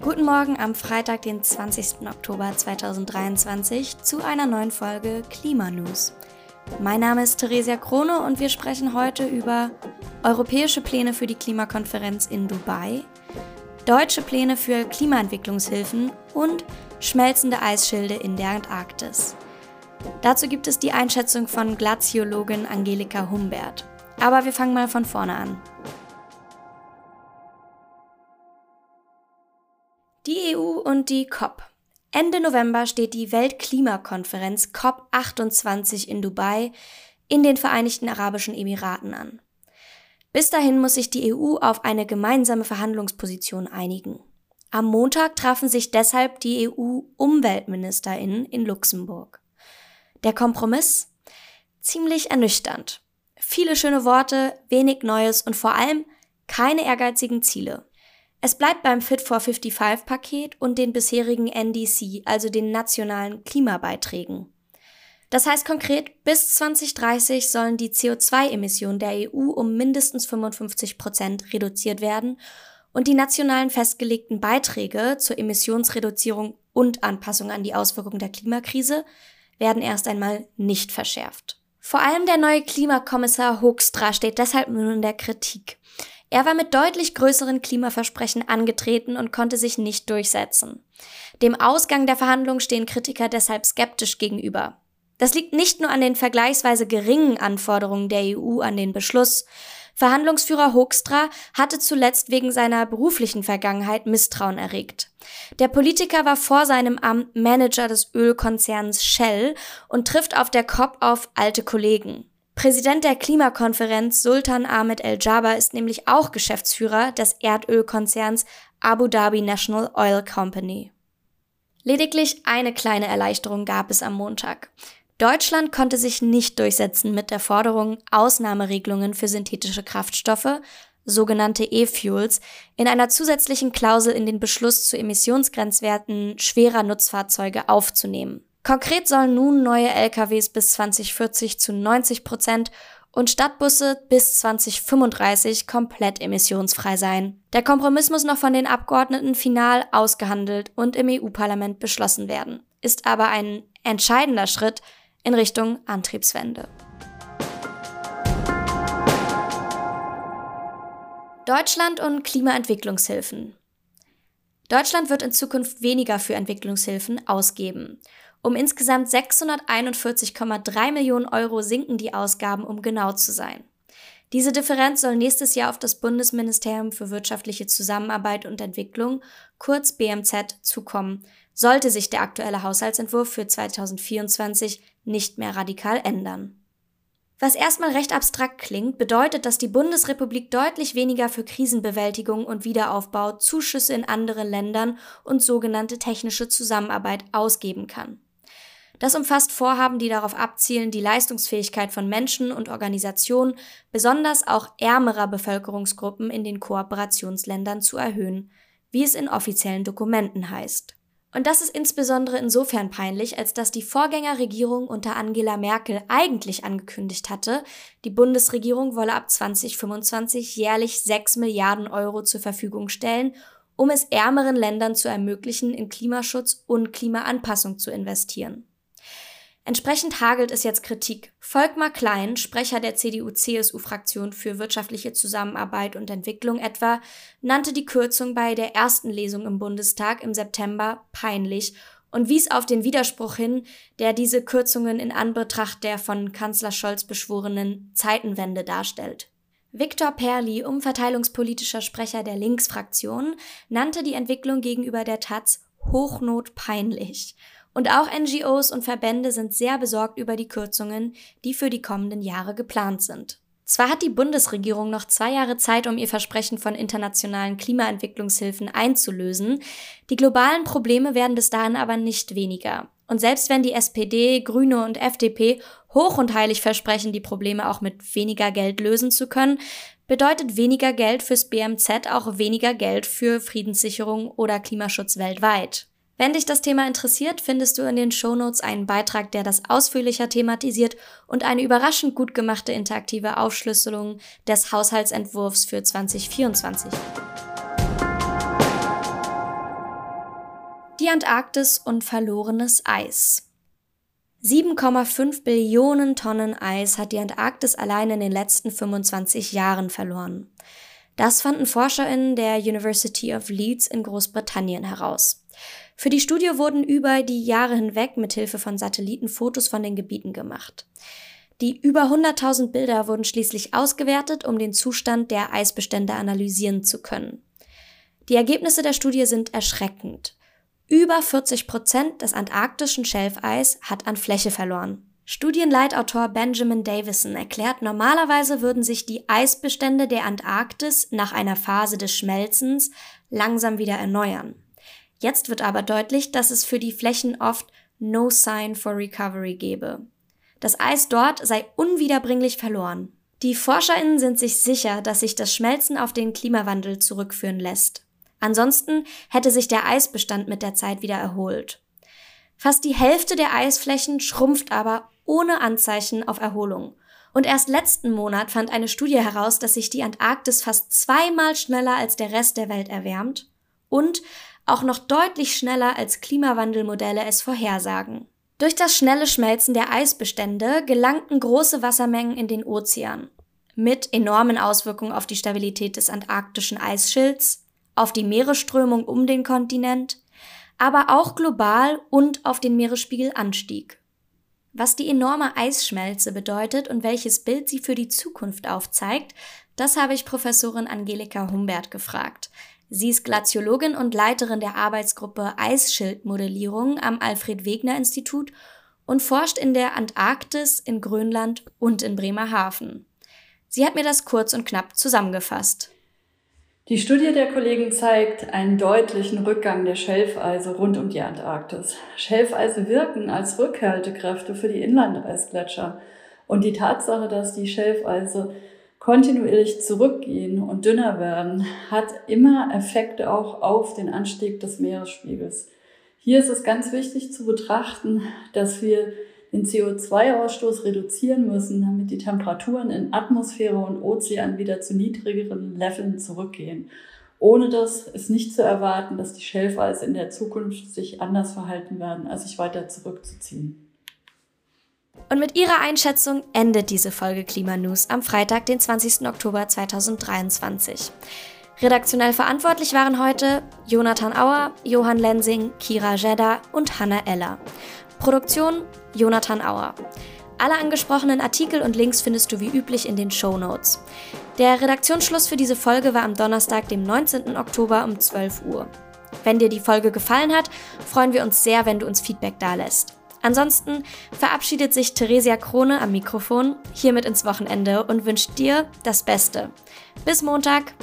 Guten Morgen am Freitag, den 20. Oktober 2023 zu einer neuen Folge Klimanews. Mein Name ist Theresia Krone und wir sprechen heute über europäische Pläne für die Klimakonferenz in Dubai, deutsche Pläne für Klimaentwicklungshilfen und schmelzende Eisschilde in der Antarktis. Dazu gibt es die Einschätzung von Glaziologin Angelika Humbert. Aber wir fangen mal von vorne an. Und die COP. Ende November steht die Weltklimakonferenz COP28 in Dubai in den Vereinigten Arabischen Emiraten an. Bis dahin muss sich die EU auf eine gemeinsame Verhandlungsposition einigen. Am Montag trafen sich deshalb die EU-Umweltministerinnen in Luxemburg. Der Kompromiss? Ziemlich ernüchternd. Viele schöne Worte, wenig Neues und vor allem keine ehrgeizigen Ziele. Es bleibt beim Fit for 55 Paket und den bisherigen NDC, also den nationalen Klimabeiträgen. Das heißt konkret, bis 2030 sollen die CO2-Emissionen der EU um mindestens 55 Prozent reduziert werden und die nationalen festgelegten Beiträge zur Emissionsreduzierung und Anpassung an die Auswirkungen der Klimakrise werden erst einmal nicht verschärft. Vor allem der neue Klimakommissar Hoekstra steht deshalb nun in der Kritik. Er war mit deutlich größeren Klimaversprechen angetreten und konnte sich nicht durchsetzen. Dem Ausgang der Verhandlungen stehen Kritiker deshalb skeptisch gegenüber. Das liegt nicht nur an den vergleichsweise geringen Anforderungen der EU an den Beschluss, Verhandlungsführer Hoekstra hatte zuletzt wegen seiner beruflichen Vergangenheit Misstrauen erregt. Der Politiker war vor seinem Amt Manager des Ölkonzerns Shell und trifft auf der COP auf alte Kollegen. Präsident der Klimakonferenz Sultan Ahmed El Jaber ist nämlich auch Geschäftsführer des Erdölkonzerns Abu Dhabi National Oil Company. Lediglich eine kleine Erleichterung gab es am Montag. Deutschland konnte sich nicht durchsetzen mit der Forderung, Ausnahmeregelungen für synthetische Kraftstoffe, sogenannte E-Fuels, in einer zusätzlichen Klausel in den Beschluss zu Emissionsgrenzwerten schwerer Nutzfahrzeuge aufzunehmen. Konkret sollen nun neue LKWs bis 2040 zu 90 Prozent und Stadtbusse bis 2035 komplett emissionsfrei sein. Der Kompromiss muss noch von den Abgeordneten final ausgehandelt und im EU-Parlament beschlossen werden, ist aber ein entscheidender Schritt in Richtung Antriebswende. Deutschland und Klimaentwicklungshilfen. Deutschland wird in Zukunft weniger für Entwicklungshilfen ausgeben. Um insgesamt 641,3 Millionen Euro sinken die Ausgaben, um genau zu sein. Diese Differenz soll nächstes Jahr auf das Bundesministerium für wirtschaftliche Zusammenarbeit und Entwicklung, kurz BMZ, zukommen, sollte sich der aktuelle Haushaltsentwurf für 2024 nicht mehr radikal ändern. Was erstmal recht abstrakt klingt, bedeutet, dass die Bundesrepublik deutlich weniger für Krisenbewältigung und Wiederaufbau, Zuschüsse in andere Ländern und sogenannte technische Zusammenarbeit ausgeben kann. Das umfasst Vorhaben, die darauf abzielen, die Leistungsfähigkeit von Menschen und Organisationen, besonders auch ärmerer Bevölkerungsgruppen in den Kooperationsländern zu erhöhen, wie es in offiziellen Dokumenten heißt. Und das ist insbesondere insofern peinlich, als dass die Vorgängerregierung unter Angela Merkel eigentlich angekündigt hatte, die Bundesregierung wolle ab 2025 jährlich 6 Milliarden Euro zur Verfügung stellen, um es ärmeren Ländern zu ermöglichen, in Klimaschutz und Klimaanpassung zu investieren. Entsprechend hagelt es jetzt Kritik. Volkmar Klein, Sprecher der CDU-CSU-Fraktion für wirtschaftliche Zusammenarbeit und Entwicklung etwa, nannte die Kürzung bei der ersten Lesung im Bundestag im September peinlich und wies auf den Widerspruch hin, der diese Kürzungen in Anbetracht der von Kanzler Scholz beschworenen Zeitenwende darstellt. Viktor Perli, umverteilungspolitischer Sprecher der Linksfraktion, nannte die Entwicklung gegenüber der Taz hochnotpeinlich und auch NGOs und Verbände sind sehr besorgt über die Kürzungen, die für die kommenden Jahre geplant sind. Zwar hat die Bundesregierung noch zwei Jahre Zeit, um ihr Versprechen von internationalen Klimaentwicklungshilfen einzulösen, die globalen Probleme werden bis dahin aber nicht weniger. Und selbst wenn die SPD, Grüne und FDP hoch und heilig versprechen, die Probleme auch mit weniger Geld lösen zu können, bedeutet weniger Geld fürs BMZ auch weniger Geld für Friedenssicherung oder Klimaschutz weltweit. Wenn dich das Thema interessiert, findest du in den Shownotes einen Beitrag, der das ausführlicher thematisiert und eine überraschend gut gemachte interaktive Aufschlüsselung des Haushaltsentwurfs für 2024. Die Antarktis und verlorenes Eis. 7,5 Billionen Tonnen Eis hat die Antarktis allein in den letzten 25 Jahren verloren. Das fanden ForscherInnen der University of Leeds in Großbritannien heraus. Für die Studie wurden über die Jahre hinweg mithilfe von Satelliten Fotos von den Gebieten gemacht. Die über 100.000 Bilder wurden schließlich ausgewertet, um den Zustand der Eisbestände analysieren zu können. Die Ergebnisse der Studie sind erschreckend. Über 40 Prozent des antarktischen Schelfeis hat an Fläche verloren. Studienleitautor Benjamin Davison erklärt, normalerweise würden sich die Eisbestände der Antarktis nach einer Phase des Schmelzens langsam wieder erneuern. Jetzt wird aber deutlich, dass es für die Flächen oft no sign for recovery gebe. Das Eis dort sei unwiederbringlich verloren. Die ForscherInnen sind sich sicher, dass sich das Schmelzen auf den Klimawandel zurückführen lässt. Ansonsten hätte sich der Eisbestand mit der Zeit wieder erholt. Fast die Hälfte der Eisflächen schrumpft aber ohne Anzeichen auf Erholung. Und erst letzten Monat fand eine Studie heraus, dass sich die Antarktis fast zweimal schneller als der Rest der Welt erwärmt und auch noch deutlich schneller als Klimawandelmodelle es vorhersagen. Durch das schnelle Schmelzen der Eisbestände gelangten große Wassermengen in den Ozean, mit enormen Auswirkungen auf die Stabilität des antarktischen Eisschilds, auf die Meeresströmung um den Kontinent, aber auch global und auf den Meeresspiegelanstieg. Was die enorme Eisschmelze bedeutet und welches Bild sie für die Zukunft aufzeigt, das habe ich Professorin Angelika Humbert gefragt. Sie ist Glaziologin und Leiterin der Arbeitsgruppe Eisschildmodellierung am Alfred Wegener Institut und forscht in der Antarktis, in Grönland und in Bremerhaven. Sie hat mir das kurz und knapp zusammengefasst. Die Studie der Kollegen zeigt einen deutlichen Rückgang der Schelfeise rund um die Antarktis. Schelfeise wirken als Rückhaltekräfte für die Inlandeisgletscher. Und die Tatsache, dass die Schelfeise kontinuierlich zurückgehen und dünner werden, hat immer Effekte auch auf den Anstieg des Meeresspiegels. Hier ist es ganz wichtig zu betrachten, dass wir den CO2-Ausstoß reduzieren müssen, damit die Temperaturen in Atmosphäre und Ozean wieder zu niedrigeren Leveln zurückgehen. Ohne das ist nicht zu erwarten, dass die Schelfeise in der Zukunft sich anders verhalten werden, als sich weiter zurückzuziehen. Und mit Ihrer Einschätzung endet diese Folge Klima News am Freitag, den 20. Oktober 2023. Redaktionell verantwortlich waren heute Jonathan Auer, Johann Lensing, Kira Jedda und Hanna Eller. Produktion Jonathan Auer. Alle angesprochenen Artikel und Links findest du wie üblich in den Show Notes. Der Redaktionsschluss für diese Folge war am Donnerstag, dem 19. Oktober um 12 Uhr. Wenn dir die Folge gefallen hat, freuen wir uns sehr, wenn du uns Feedback dalässt. Ansonsten verabschiedet sich Theresia Krone am Mikrofon hiermit ins Wochenende und wünscht dir das Beste. Bis Montag!